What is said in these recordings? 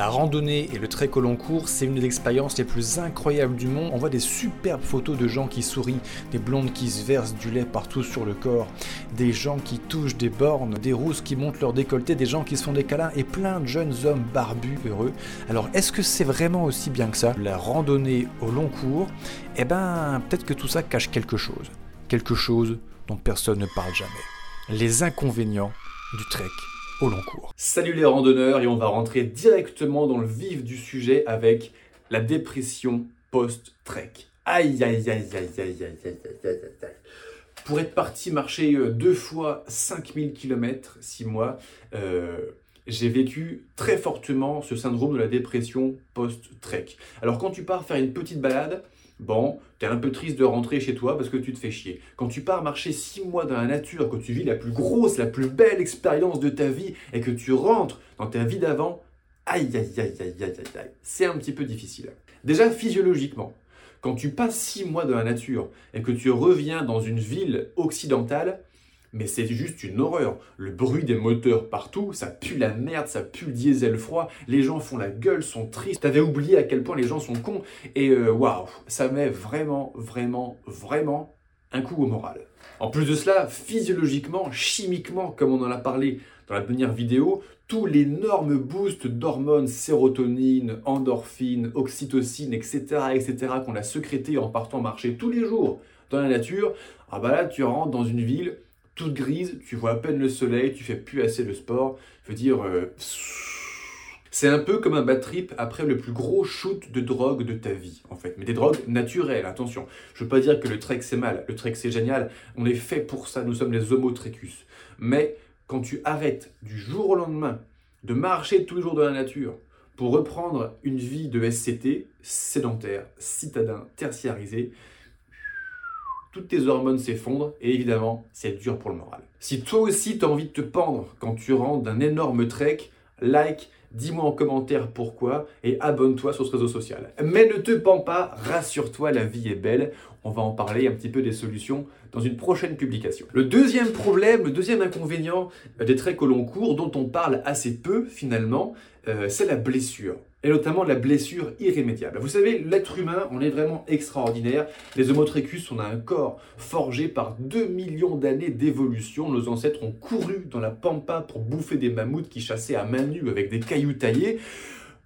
La randonnée et le trek au long cours, c'est une des expériences les plus incroyables du monde. On voit des superbes photos de gens qui sourient, des blondes qui se versent du lait partout sur le corps, des gens qui touchent des bornes, des rousses qui montent leur décolleté, des gens qui se font des câlins et plein de jeunes hommes barbus heureux. Alors est-ce que c'est vraiment aussi bien que ça La randonnée au long cours, eh ben peut-être que tout ça cache quelque chose. Quelque chose dont personne ne parle jamais. Les inconvénients du trek long cours. Salut les randonneurs et on va rentrer directement dans le vif du sujet avec la dépression post-trek. Aïe aïe aïe aïe aïe aïe aïe aïe aïe aïe. Pour être parti marcher euh, deux fois 5000 km, 6 mois, euh, j'ai vécu très fortement ce syndrome de la dépression post-trek. Alors quand tu pars faire une petite balade, Bon, t'es un peu triste de rentrer chez toi parce que tu te fais chier. Quand tu pars marcher six mois dans la nature, que tu vis la plus grosse, la plus belle expérience de ta vie et que tu rentres dans ta vie d'avant, aïe aïe aïe aïe aïe aïe aïe, c'est un petit peu difficile. Déjà physiologiquement, quand tu passes six mois dans la nature et que tu reviens dans une ville occidentale, mais c'est juste une horreur. Le bruit des moteurs partout, ça pue la merde, ça pue le diesel froid, les gens font la gueule, sont tristes. T'avais oublié à quel point les gens sont cons, et euh, waouh, ça met vraiment, vraiment, vraiment un coup au moral. En plus de cela, physiologiquement, chimiquement, comme on en a parlé dans la dernière vidéo, tous l'énorme boost d'hormones, sérotonine, endorphine, oxytocine, etc., etc., qu'on a sécrété en partant marcher tous les jours dans la nature, ah bah là, tu rentres dans une ville toute grise, tu vois à peine le soleil, tu fais plus assez de sport. Je veux dire, euh, c'est un peu comme un bad trip après le plus gros shoot de drogue de ta vie, en fait. Mais des drogues naturelles, attention. Je veux pas dire que le trek c'est mal, le trek c'est génial. On est fait pour ça, nous sommes les homo trecus. Mais quand tu arrêtes du jour au lendemain de marcher tous les jours dans la nature pour reprendre une vie de SCT, sédentaire, citadin, tertiarisé, toutes tes hormones s'effondrent et évidemment, c'est dur pour le moral. Si toi aussi tu as envie de te pendre quand tu rentres d'un énorme trek, like, dis-moi en commentaire pourquoi et abonne-toi sur ce réseau social. Mais ne te pends pas, rassure-toi, la vie est belle. On va en parler un petit peu des solutions dans une prochaine publication. Le deuxième problème, le deuxième inconvénient des treks au long cours dont on parle assez peu finalement, euh, c'est la blessure et notamment la blessure irrémédiable. Vous savez, l'être humain, on est vraiment extraordinaire. Les Homo on a un corps forgé par 2 millions d'années d'évolution. Nos ancêtres ont couru dans la pampa pour bouffer des mammouths qui chassaient à main nue avec des cailloux taillés.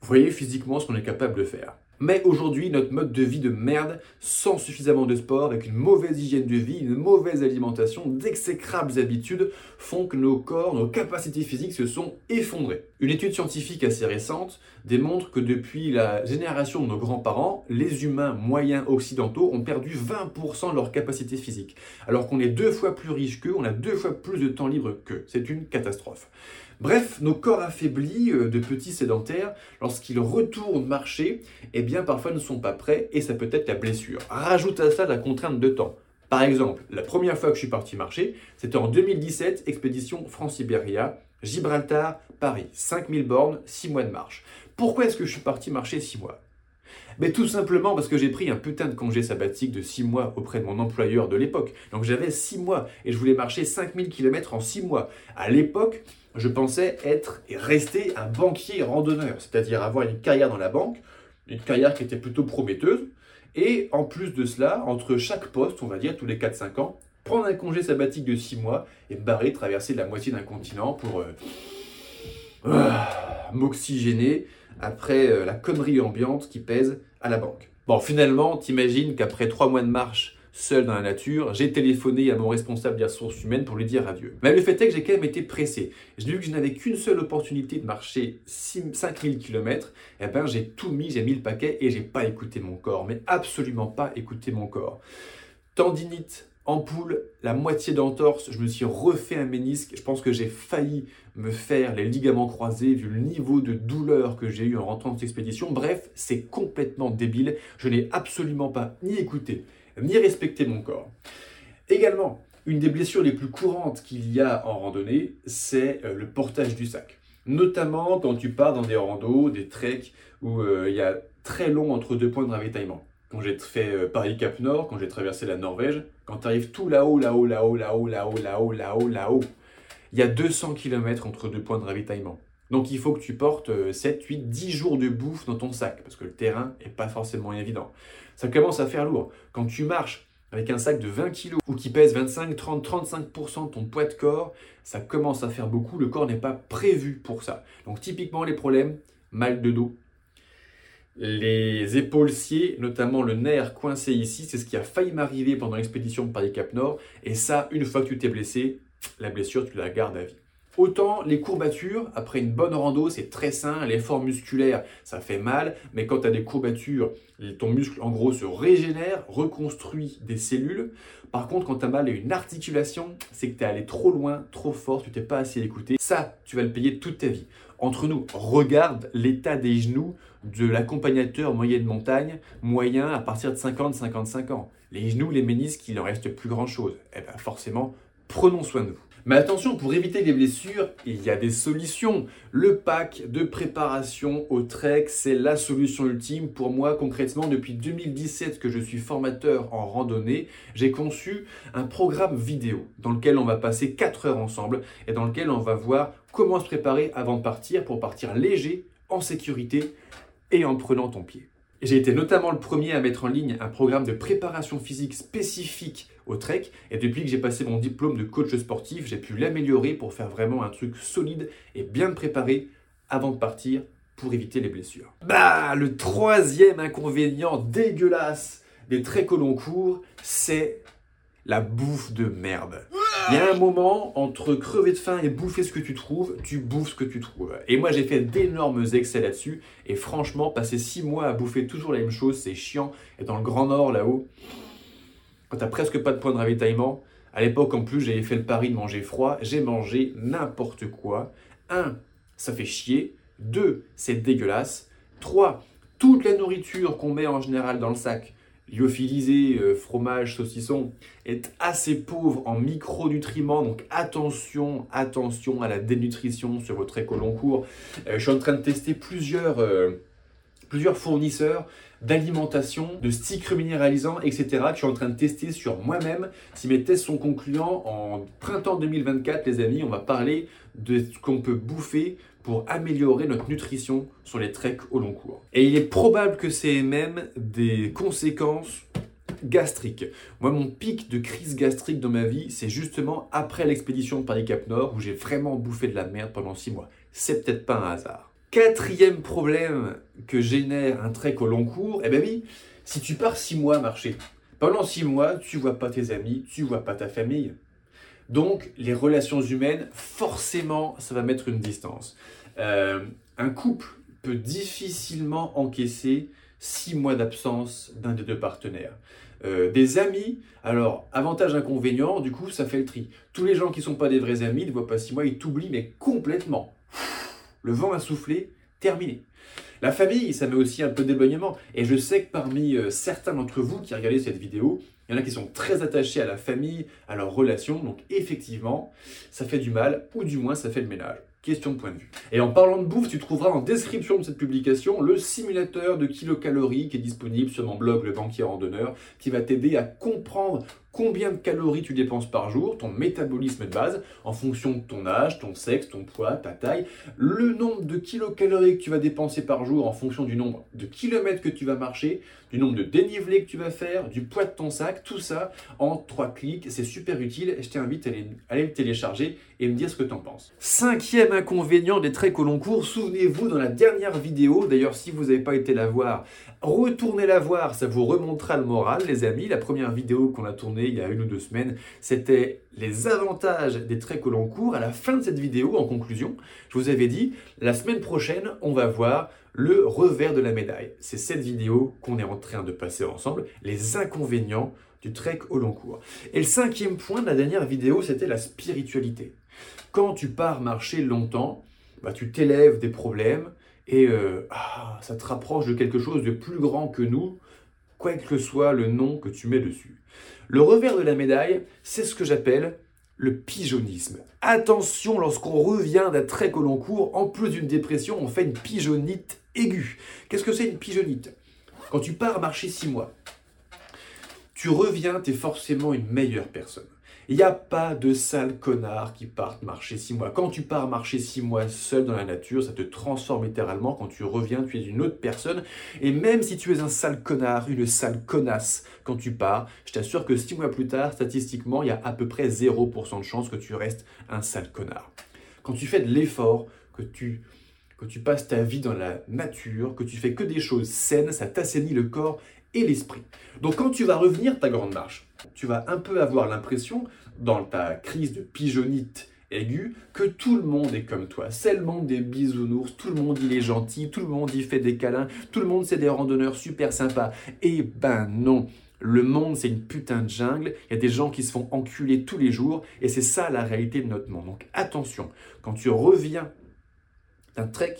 Vous voyez physiquement ce qu'on est capable de faire. Mais aujourd'hui, notre mode de vie de merde, sans suffisamment de sport, avec une mauvaise hygiène de vie, une mauvaise alimentation, d'exécrables habitudes, font que nos corps, nos capacités physiques se sont effondrées. Une étude scientifique assez récente démontre que depuis la génération de nos grands-parents, les humains moyens occidentaux ont perdu 20% de leur capacité physique. Alors qu'on est deux fois plus riches qu'eux, on a deux fois plus de temps libre qu'eux. C'est une catastrophe. Bref, nos corps affaiblis euh, de petits sédentaires, lorsqu'ils retournent marcher, eh bien parfois ne sont pas prêts et ça peut être la blessure. Rajoute à ça la contrainte de temps. Par exemple, la première fois que je suis parti marcher, c'était en 2017, expédition France-Sibéria, Gibraltar, Paris, 5000 bornes, 6 mois de marche. Pourquoi est-ce que je suis parti marcher 6 mois? Mais tout simplement parce que j'ai pris un putain de congé sabbatique de 6 mois auprès de mon employeur de l'époque. Donc j'avais 6 mois et je voulais marcher 5000 km en 6 mois. À l'époque, je pensais être et rester un banquier randonneur, c'est-à-dire avoir une carrière dans la banque, une carrière qui était plutôt prometteuse. Et en plus de cela, entre chaque poste, on va dire tous les 4-5 ans, prendre un congé sabbatique de 6 mois et barrer, traverser la moitié d'un continent pour euh, ah, m'oxygéner après euh, la connerie ambiante qui pèse à la banque. Bon, finalement, t'imagines qu'après 3 mois de marche seul dans la nature, j'ai téléphoné à mon responsable des ressources humaines pour lui dire adieu. Mais le fait est que j'ai quand même été pressé. J'ai vu que je n'avais qu'une seule opportunité de marcher 5000 km, et ben j'ai tout mis, j'ai mis le paquet et j'ai pas écouté mon corps, mais absolument pas écouté mon corps. Tendinite, ampoule, la moitié d'entorse, je me suis refait un ménisque, je pense que j'ai failli me faire les ligaments croisés vu le niveau de douleur que j'ai eu en rentrant de cette expédition. Bref, c'est complètement débile, je n'ai absolument pas ni écouté, ni respecter mon corps. Également, une des blessures les plus courantes qu'il y a en randonnée, c'est euh, le portage du sac. Notamment quand tu pars dans des randos, des treks où euh, il y a très long entre deux points de ravitaillement. Quand j'ai fait euh, Paris-Cap Nord, quand j'ai traversé la Norvège, quand tu arrives tout là-haut, là-haut, là-haut, là-haut, là-haut, là-haut, là-haut, là-haut, il y a 200 km entre deux points de ravitaillement. Donc il faut que tu portes 7, 8, 10 jours de bouffe dans ton sac, parce que le terrain n'est pas forcément évident. Ça commence à faire lourd. Quand tu marches avec un sac de 20 kg ou qui pèse 25, 30, 35% de ton poids de corps, ça commence à faire beaucoup. Le corps n'est pas prévu pour ça. Donc typiquement les problèmes, mal de dos, les épaules sciées, notamment le nerf coincé ici, c'est ce qui a failli m'arriver pendant l'expédition de Paris Cap Nord. Et ça, une fois que tu t'es blessé, la blessure, tu la gardes à vie. Autant les courbatures, après une bonne rando, c'est très sain, l'effort musculaire, ça fait mal, mais quand tu as des courbatures, ton muscle en gros se régénère, reconstruit des cellules. Par contre, quand tu as mal à une articulation, c'est que tu es allé trop loin, trop fort, tu t'es pas assez écouté. Ça, tu vas le payer toute ta vie. Entre nous, regarde l'état des genoux de l'accompagnateur moyen de montagne, moyen à partir de 50-55 ans. Les genoux, les ménisques, il ne reste plus grand-chose. Eh bien forcément, prenons soin de vous. Mais attention, pour éviter les blessures, il y a des solutions. Le pack de préparation au trek, c'est la solution ultime. Pour moi, concrètement, depuis 2017 que je suis formateur en randonnée, j'ai conçu un programme vidéo dans lequel on va passer 4 heures ensemble et dans lequel on va voir comment se préparer avant de partir pour partir léger, en sécurité et en prenant ton pied. J'ai été notamment le premier à mettre en ligne un programme de préparation physique spécifique au trek. Et depuis que j'ai passé mon diplôme de coach sportif, j'ai pu l'améliorer pour faire vraiment un truc solide et bien préparé avant de partir pour éviter les blessures. Bah, le troisième inconvénient dégueulasse des treks au long cours, c'est la bouffe de merde. Il y a un moment, entre crever de faim et bouffer ce que tu trouves, tu bouffes ce que tu trouves. Et moi, j'ai fait d'énormes excès là-dessus. Et franchement, passer six mois à bouffer toujours la même chose, c'est chiant. Et dans le Grand Nord, là-haut, quand t'as presque pas de point de ravitaillement, à l'époque, en plus, j'avais fait le pari de manger froid. J'ai mangé n'importe quoi. Un, ça fait chier. Deux, c'est dégueulasse. Trois, toute la nourriture qu'on met en général dans le sac, lyophilisé, euh, fromage, saucisson, est assez pauvre en micronutriments. Donc attention, attention à la dénutrition sur votre école long cours. Euh, je suis en train de tester plusieurs, euh, plusieurs fournisseurs d'alimentation, de sticks minéralisants, etc. que je suis en train de tester sur moi-même. Si mes tests sont concluants, en printemps 2024, les amis, on va parler de ce qu'on peut bouffer pour améliorer notre nutrition sur les treks au long cours. Et il est probable que c'est même des conséquences gastriques. Moi, mon pic de crise gastrique dans ma vie, c'est justement après l'expédition de Paris-Cap Nord où j'ai vraiment bouffé de la merde pendant six mois. C'est peut-être pas un hasard. Quatrième problème que génère un trek au long cours, eh ben oui, si tu pars six mois à marcher, pendant six mois, tu vois pas tes amis, tu vois pas ta famille. Donc, les relations humaines, forcément, ça va mettre une distance. Euh, un couple peut difficilement encaisser six mois d'absence d'un des deux partenaires. Euh, des amis, alors avantage inconvénient, du coup ça fait le tri. Tous les gens qui ne sont pas des vrais amis ne voient pas six mois, ils t'oublient mais complètement. Le vent a soufflé, terminé. La famille, ça met aussi un peu d'éloignement. Et je sais que parmi euh, certains d'entre vous qui regardez cette vidéo, il y en a qui sont très attachés à la famille, à leurs relations. Donc effectivement, ça fait du mal, ou du moins ça fait le ménage. Question de point de vue. Et en parlant de bouffe, tu trouveras en description de cette publication le simulateur de kilocalories qui est disponible sur mon blog Le Banquier Randonneur, qui va t'aider à comprendre combien de calories tu dépenses par jour, ton métabolisme de base, en fonction de ton âge, ton sexe, ton poids, ta taille, le nombre de kilocalories que tu vas dépenser par jour en fonction du nombre de kilomètres que tu vas marcher, du nombre de dénivelés que tu vas faire, du poids de ton sac, tout ça en trois clics. C'est super utile. Je t'invite à aller, le télécharger et me dire ce que tu en penses. Cinquième inconvénient des treks au long cours, souvenez-vous dans la dernière vidéo, d'ailleurs si vous n'avez pas été la voir, retournez la voir, ça vous remontera le moral les amis. La première vidéo qu'on a tournée il y a une ou deux semaines, c'était les avantages des treks au long cours. À la fin de cette vidéo, en conclusion, je vous avais dit, la semaine prochaine, on va voir le revers de la médaille. C'est cette vidéo qu'on est en train de passer ensemble, les inconvénients du trek au long cours. Et le cinquième point de la dernière vidéo, c'était la spiritualité. Quand tu pars marcher longtemps, bah, tu t'élèves des problèmes et euh, ah, ça te rapproche de quelque chose de plus grand que nous, quel que soit le nom que tu mets dessus. Le revers de la médaille, c'est ce que j'appelle le pigeonnisme. Attention, lorsqu'on revient d'un trek au long cours, en plus d'une dépression, on fait une pigeonnite aiguë. Qu'est-ce que c'est une pigeonnite Quand tu pars marcher six mois, tu reviens, tu es forcément une meilleure personne. Il n'y a pas de sales connards qui partent marcher six mois. Quand tu pars marcher six mois seul dans la nature, ça te transforme littéralement. Quand tu reviens, tu es une autre personne. Et même si tu es un sale connard, une sale connasse quand tu pars, je t'assure que six mois plus tard, statistiquement, il y a à peu près 0% de chance que tu restes un sale connard. Quand tu fais de l'effort, que tu que tu passes ta vie dans la nature, que tu fais que des choses saines, ça t'assainit le corps et l'esprit. Donc quand tu vas revenir ta grande marche, tu vas un peu avoir l'impression, dans ta crise de pigeonite aiguë, que tout le monde est comme toi. C'est le monde des bisounours, tout le monde il est gentil, tout le monde il fait des câlins, tout le monde c'est des randonneurs super sympas. Eh ben non, le monde, c'est une putain de jungle. Il y a des gens qui se font enculer tous les jours. Et c'est ça la réalité de notre monde. Donc attention, quand tu reviens d'un trek,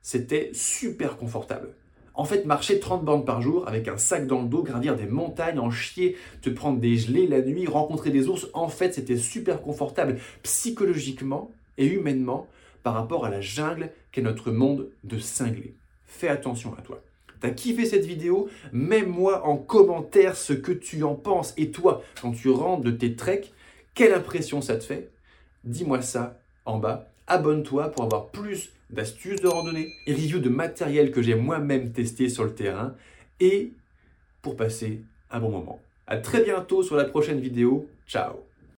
c'était super confortable. En fait, marcher 30 bornes par jour avec un sac dans le dos, gravir des montagnes, en chier, te prendre des gelées la nuit, rencontrer des ours, en fait, c'était super confortable psychologiquement et humainement par rapport à la jungle qu'est notre monde de cinglés. Fais attention à toi. T'as kiffé cette vidéo? Mets-moi en commentaire ce que tu en penses. Et toi, quand tu rentres de tes treks, quelle impression ça te fait? Dis-moi ça en bas. Abonne-toi pour avoir plus d'astuces de randonnée et reviews de matériel que j'ai moi-même testé sur le terrain et pour passer un bon moment. À très bientôt sur la prochaine vidéo. Ciao